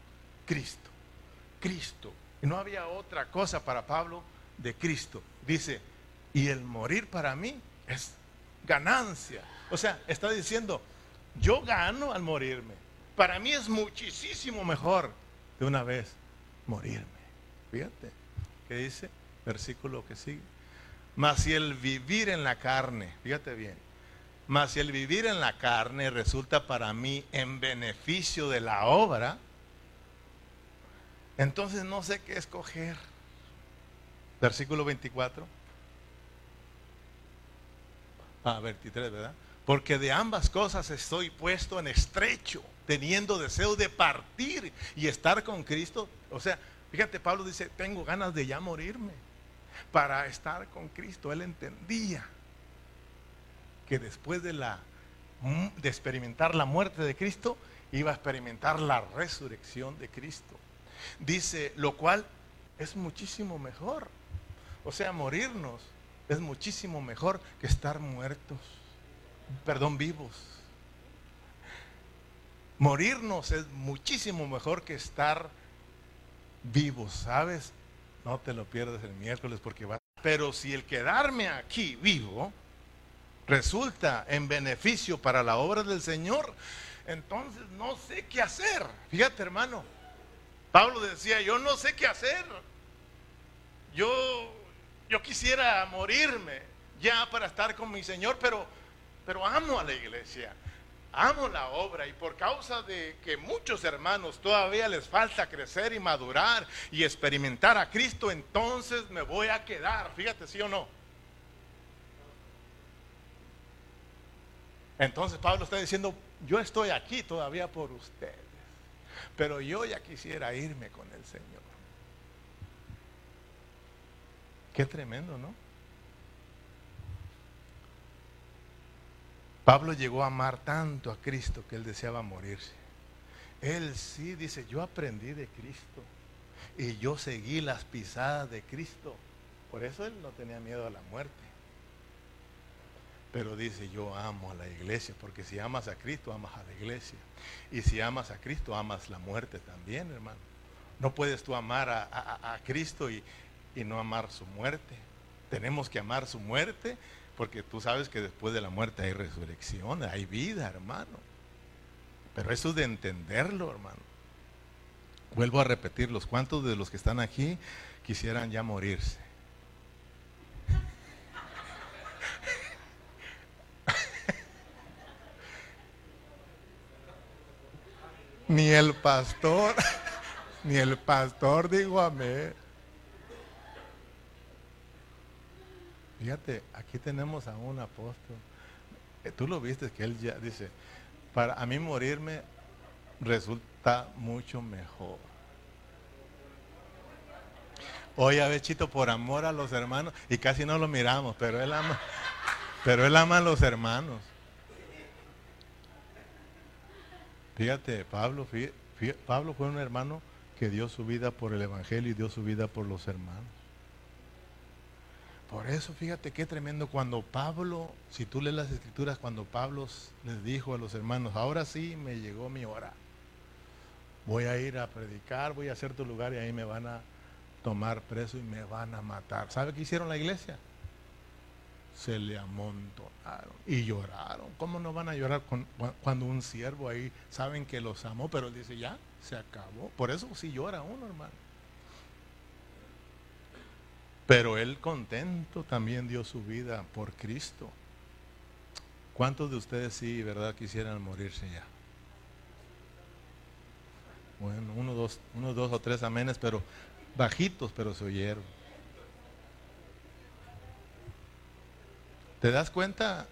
Cristo. Cristo. Y no había otra cosa para Pablo de Cristo. Dice, y el morir para mí es ganancia. O sea, está diciendo, yo gano al morirme. Para mí es muchísimo mejor de una vez morirme. Fíjate, ¿qué dice? Versículo que sigue. Mas si el vivir en la carne, fíjate bien, mas si el vivir en la carne resulta para mí en beneficio de la obra, entonces no sé qué escoger. Versículo 24. Ah, 23, ¿verdad? Porque de ambas cosas estoy puesto en estrecho, teniendo deseo de partir y estar con Cristo. O sea, fíjate, Pablo dice, tengo ganas de ya morirme para estar con Cristo. Él entendía que después de, la, de experimentar la muerte de Cristo, iba a experimentar la resurrección de Cristo. Dice, lo cual es muchísimo mejor. O sea, morirnos es muchísimo mejor que estar muertos, perdón, vivos. Morirnos es muchísimo mejor que estar vivos, ¿sabes? No te lo pierdas el miércoles porque va. Pero si el quedarme aquí vivo resulta en beneficio para la obra del Señor, entonces no sé qué hacer. Fíjate, hermano. Pablo decía, yo no sé qué hacer. Yo, yo quisiera morirme ya para estar con mi Señor, pero, pero amo a la iglesia amo la obra y por causa de que muchos hermanos todavía les falta crecer y madurar y experimentar a Cristo, entonces me voy a quedar. Fíjate, sí o no. Entonces Pablo está diciendo, yo estoy aquí todavía por ustedes, pero yo ya quisiera irme con el Señor. Qué tremendo, ¿no? Pablo llegó a amar tanto a Cristo que él deseaba morirse. Él sí dice, yo aprendí de Cristo y yo seguí las pisadas de Cristo. Por eso él no tenía miedo a la muerte. Pero dice, yo amo a la iglesia, porque si amas a Cristo, amas a la iglesia. Y si amas a Cristo, amas la muerte también, hermano. No puedes tú amar a, Cristo y, y no amar su muerte. Tenemos que amar su muerte porque tú sabes que después de la muerte hay resurrección, hay vida, hermano. Pero eso es de entenderlo, hermano. Vuelvo a repetirlos. ¿Cuántos de los que están aquí quisieran ya morirse? ni el pastor, ni el pastor digo amén. Fíjate, aquí tenemos a un apóstol. Eh, tú lo viste que él ya dice, para a mí morirme resulta mucho mejor. Oye, a ver, Chito, por amor a los hermanos, y casi no lo miramos, pero él ama, pero él ama a los hermanos. Fíjate, Pablo, Pablo fue un hermano que dio su vida por el Evangelio y dio su vida por los hermanos. Por eso, fíjate qué tremendo cuando Pablo, si tú lees las escrituras, cuando Pablo les dijo a los hermanos, ahora sí me llegó mi hora. Voy a ir a predicar, voy a hacer tu lugar y ahí me van a tomar preso y me van a matar. ¿Sabe qué hicieron la iglesia? Se le amontonaron y lloraron. ¿Cómo no van a llorar cuando un siervo ahí saben que los amó, pero él dice, ya, se acabó? Por eso sí llora uno, hermano. Pero él contento también dio su vida por Cristo. ¿Cuántos de ustedes sí, verdad, quisieran morirse ya? Bueno, uno, dos, dos o tres amenes, pero bajitos, pero se oyeron. ¿Te das cuenta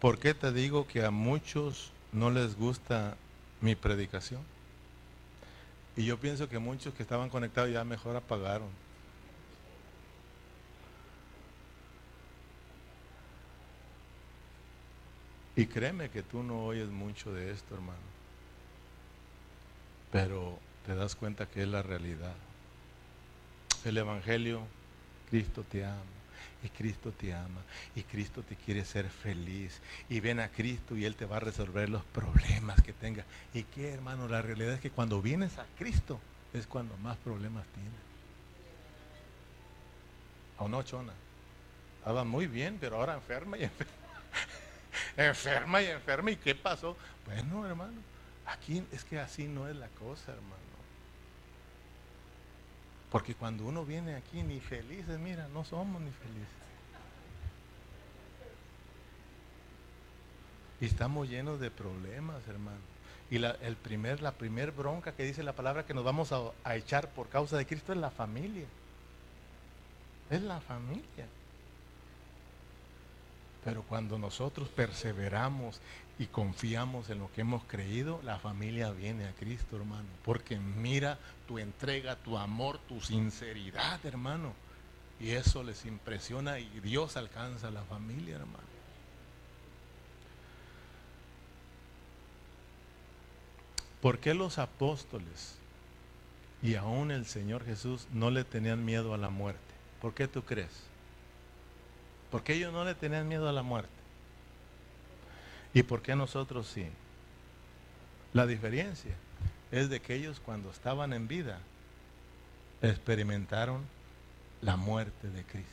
por qué te digo que a muchos no les gusta mi predicación? Y yo pienso que muchos que estaban conectados ya mejor apagaron. Y créeme que tú no oyes mucho de esto, hermano. Pero te das cuenta que es la realidad. El Evangelio, Cristo te ama. Y Cristo te ama. Y Cristo te quiere ser feliz. Y ven a Cristo y Él te va a resolver los problemas que tengas. ¿Y qué, hermano? La realidad es que cuando vienes a Cristo es cuando más problemas tienes. ¿O no, Chona? Estaba muy bien, pero ahora enferma y enferma enferma y enferma. ¿Y qué pasó? Bueno, hermano, aquí es que así no es la cosa, hermano. Porque cuando uno viene aquí ni felices, mira, no somos ni felices. Y estamos llenos de problemas, hermano. Y la, el primer, la primer bronca que dice la palabra que nos vamos a, a echar por causa de Cristo es la familia. Es la familia. Pero cuando nosotros perseveramos y confiamos en lo que hemos creído, la familia viene a Cristo, hermano. Porque mira tu entrega, tu amor, tu sinceridad, hermano. Y eso les impresiona y Dios alcanza a la familia, hermano. ¿Por qué los apóstoles y aún el Señor Jesús no le tenían miedo a la muerte? ¿Por qué tú crees? Porque ellos no le tenían miedo a la muerte. ¿Y por qué nosotros sí? La diferencia es de que ellos cuando estaban en vida experimentaron la muerte de Cristo.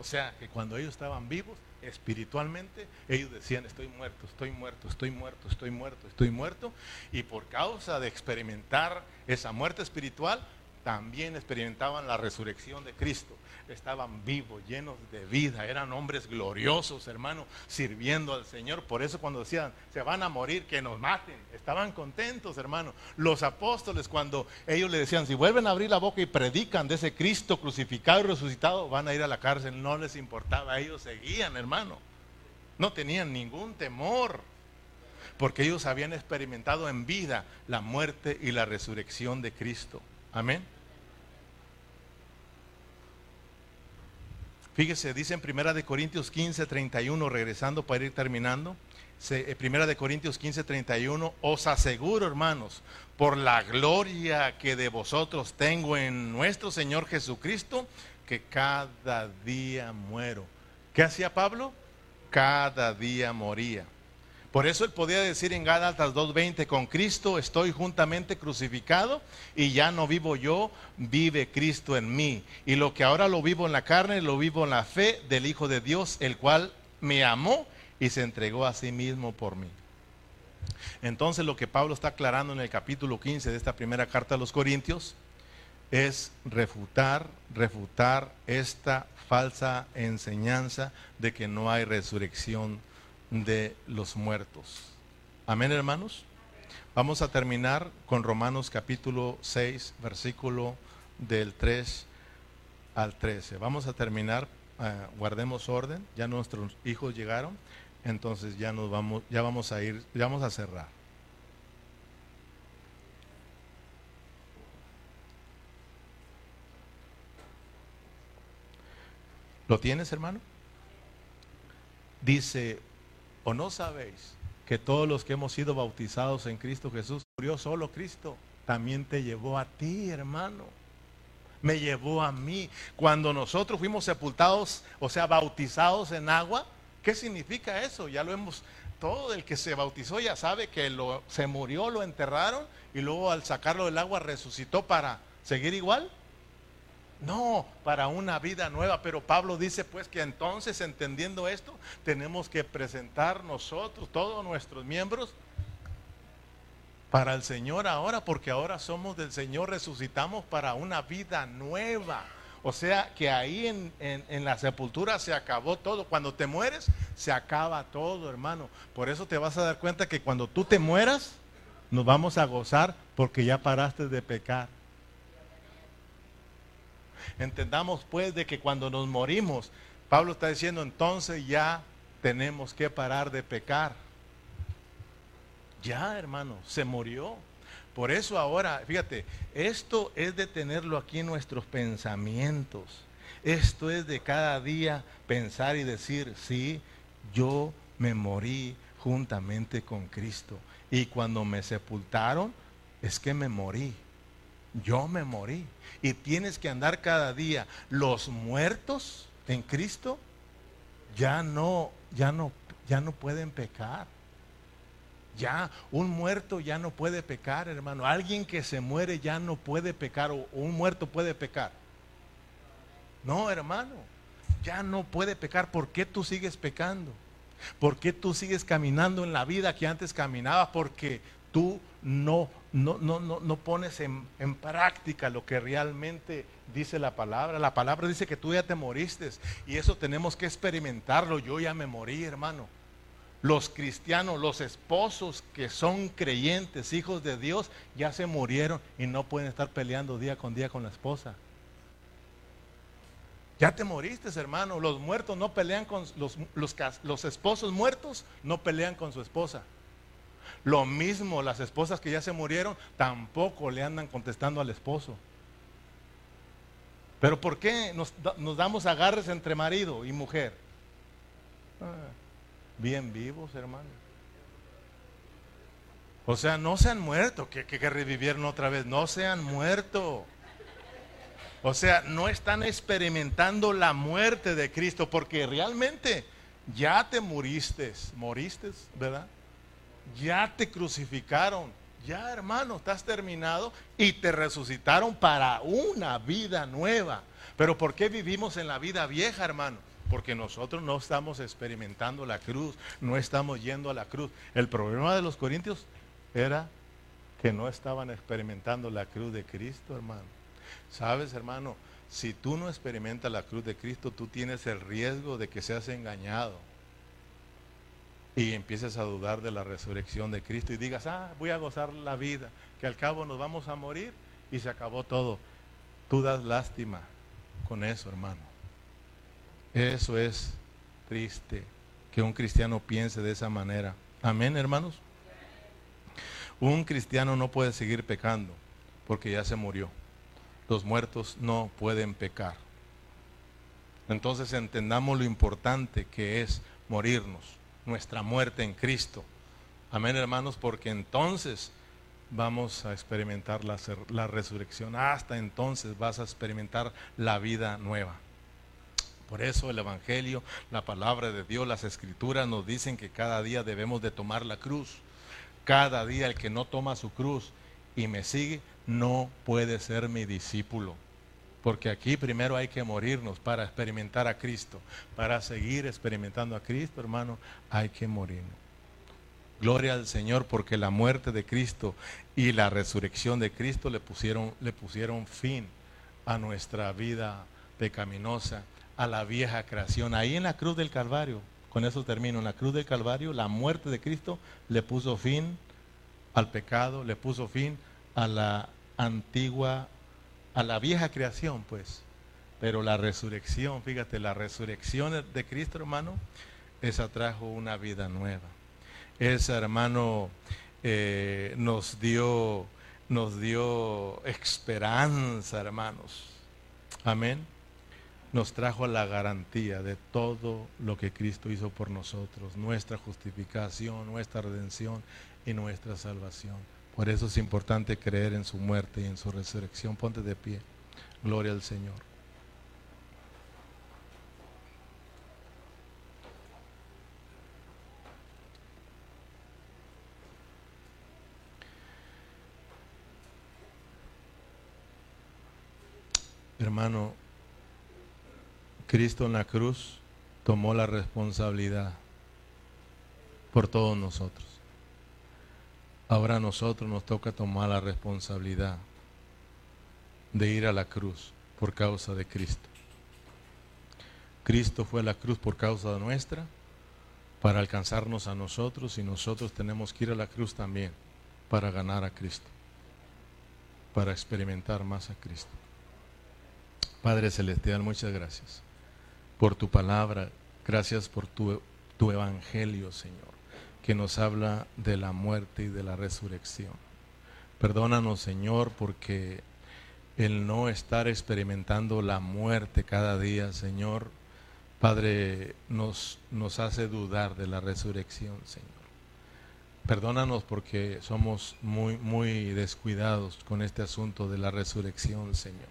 O sea, que cuando ellos estaban vivos, espiritualmente, ellos decían, estoy muerto, estoy muerto, estoy muerto, estoy muerto, estoy muerto. Y por causa de experimentar esa muerte espiritual, también experimentaban la resurrección de Cristo estaban vivos, llenos de vida, eran hombres gloriosos, hermano, sirviendo al Señor. Por eso cuando decían, se van a morir, que nos maten, estaban contentos, hermano. Los apóstoles, cuando ellos le decían, si vuelven a abrir la boca y predican de ese Cristo crucificado y resucitado, van a ir a la cárcel, no les importaba, ellos seguían, hermano. No tenían ningún temor, porque ellos habían experimentado en vida la muerte y la resurrección de Cristo. Amén. Fíjese, dice en Primera de Corintios 15, 31, regresando para ir terminando. Eh, Primera de Corintios 15, 31, os aseguro, hermanos, por la gloria que de vosotros tengo en nuestro Señor Jesucristo, que cada día muero. ¿Qué hacía Pablo? Cada día moría. Por eso él podía decir en Gálatas 2:20, con Cristo estoy juntamente crucificado y ya no vivo yo, vive Cristo en mí. Y lo que ahora lo vivo en la carne, lo vivo en la fe del Hijo de Dios, el cual me amó y se entregó a sí mismo por mí. Entonces lo que Pablo está aclarando en el capítulo 15 de esta primera carta a los Corintios es refutar, refutar esta falsa enseñanza de que no hay resurrección de los muertos. Amén, hermanos. Vamos a terminar con Romanos capítulo 6, versículo del 3 al 13. Vamos a terminar, eh, guardemos orden, ya nuestros hijos llegaron, entonces ya nos vamos, ya vamos a ir, ya vamos a cerrar. ¿Lo tienes, hermano? Dice ¿O no sabéis que todos los que hemos sido bautizados en Cristo Jesús, murió solo Cristo? También te llevó a ti, hermano. Me llevó a mí. Cuando nosotros fuimos sepultados, o sea, bautizados en agua, ¿qué significa eso? Ya lo hemos, todo el que se bautizó ya sabe que lo, se murió, lo enterraron y luego al sacarlo del agua resucitó para seguir igual. No, para una vida nueva. Pero Pablo dice pues que entonces, entendiendo esto, tenemos que presentar nosotros, todos nuestros miembros, para el Señor ahora, porque ahora somos del Señor, resucitamos para una vida nueva. O sea que ahí en, en, la sepultura se acabó todo. Cuando te mueres, se acaba todo, hermano. Por eso te vas a dar cuenta que cuando tú te mueras, nos vamos a gozar porque ya paraste de pecar. Entendamos pues de que cuando nos morimos, Pablo está diciendo entonces ya tenemos que parar de pecar. Ya, hermano, se murió. Por eso ahora, fíjate, esto es de tenerlo aquí en nuestros pensamientos. Esto es de cada día pensar y decir, sí, yo me morí juntamente con Cristo. Y cuando me sepultaron, es que me morí. Yo me morí. Y tienes que andar cada día. Los muertos en Cristo ya no, ya no, ya no pueden pecar. Ya, un muerto ya no puede pecar, hermano. Alguien que se muere ya no puede pecar o un muerto puede pecar. No, hermano, ya no puede pecar. ¿Por qué tú sigues pecando? ¿Por qué tú sigues caminando en la vida que antes caminabas? Porque tú no, no, no, no, pones en, en, práctica lo que realmente dice la palabra. La palabra dice que tú ya te moriste y eso tenemos que experimentarlo. Yo ya me morí, hermano. Los cristianos, los esposos que son creyentes, hijos de Dios, ya se murieron y no pueden estar peleando día con día con la esposa. Ya te moriste, hermano. Los muertos no pelean con los, los, los esposos muertos, no pelean con su esposa. Lo mismo, las esposas que ya se murieron tampoco le andan contestando al esposo. Pero ¿por qué nos, damos agarres entre marido y mujer? Ah, bien vivos, hermano. O sea, no se han muerto, que, que, que revivieron otra vez, no se han muerto. O sea, no están experimentando la muerte de Cristo porque realmente ya te muriste, moriste, ¿verdad? Ya te crucificaron, Ya, hermano, estás terminado y te resucitaron para una vida nueva. Pero ¿por qué vivimos en la vida vieja, hermano? Porque nosotros no estamos experimentando la cruz, no estamos yendo a la cruz. El problema de los corintios era que no estaban experimentando la cruz de Cristo, hermano. Sabes, hermano, si tú no experimentas la cruz de Cristo, tú tienes el riesgo de que seas engañado y empieces a dudar de la resurrección de Cristo y digas, ah, voy a gozar la vida, que al cabo nos vamos a morir y se acabó todo. Tú das lástima con eso, hermano. Eso es triste, que un cristiano piense de esa manera. Amén, hermanos. Un cristiano no puede seguir pecando porque ya se murió. Los muertos no pueden pecar. Entonces entendamos lo importante que es morirnos, nuestra muerte en Cristo. Amén, hermanos, porque entonces vamos a experimentar la, resurrección. Hasta entonces vas a experimentar la vida nueva. Por eso el Evangelio, la palabra de Dios, las escrituras nos dicen que cada día debemos de tomar la cruz. Cada día el que no toma su cruz y me sigue no puede ser mi discípulo. Porque aquí primero hay que morirnos para experimentar a Cristo. Para seguir experimentando a Cristo, hermano, hay que morirnos. Gloria al Señor porque la muerte de Cristo y la resurrección de Cristo le pusieron, le pusieron fin a nuestra vida pecaminosa, a la vieja creación. Ahí en la cruz del Calvario, con eso termino, en la cruz del Calvario, la muerte de Cristo le puso fin al pecado, le puso fin a la antigua, a la vieja creación, pues. Pero la resurrección, fíjate, la resurrección de Cristo, hermano, esa trajo una vida nueva. Esa, hermano, eh, nos dio, nos dio esperanza, hermanos. Amén nos trajo la garantía de todo lo que Cristo hizo por nosotros, nuestra justificación, nuestra redención y nuestra salvación. Por eso es importante creer en su muerte y en su resurrección. Ponte de pie. Gloria al Señor. Hermano, Cristo en la cruz tomó la responsabilidad por todos nosotros. Ahora a nosotros nos toca tomar la responsabilidad de ir a la cruz por causa de Cristo. Cristo fue a la cruz por causa nuestra para alcanzarnos a nosotros y nosotros tenemos que ir a la cruz también para ganar a Cristo, para experimentar más a Cristo. Padre Celestial, muchas gracias por tu palabra, gracias por tu, tu evangelio, Señor, que nos habla de la muerte y de la resurrección. Perdónanos, Señor, porque el no estar experimentando la muerte cada día, Señor, Padre, nos, nos hace dudar de la resurrección, Señor. Perdónanos porque somos muy, muy descuidados con este asunto de la resurrección, Señor.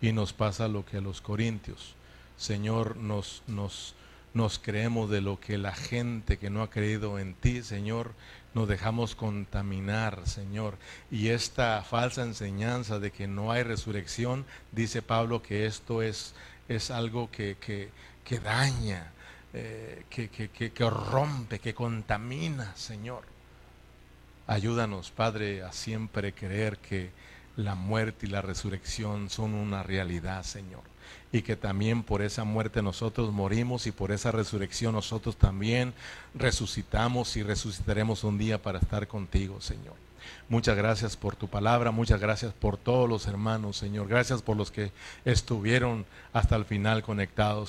Y nos pasa lo que a los corintios. Señor, nos, nos, nos creemos de lo que la gente que no ha creído en ti, Señor, nos dejamos contaminar, Señor. Y esta falsa enseñanza de que no hay resurrección, dice Pablo que esto es, es algo que, que, que daña, eh, que, que, que rompe, que contamina, Señor. Ayúdanos, Padre, a siempre creer que la muerte y la resurrección son una realidad, Señor y que también por esa muerte nosotros morimos y por esa resurrección nosotros también resucitamos y resucitaremos un día para estar contigo, Señor. Muchas gracias por tu palabra, muchas gracias por todos los hermanos, Señor. Gracias por los que estuvieron hasta el final conectados.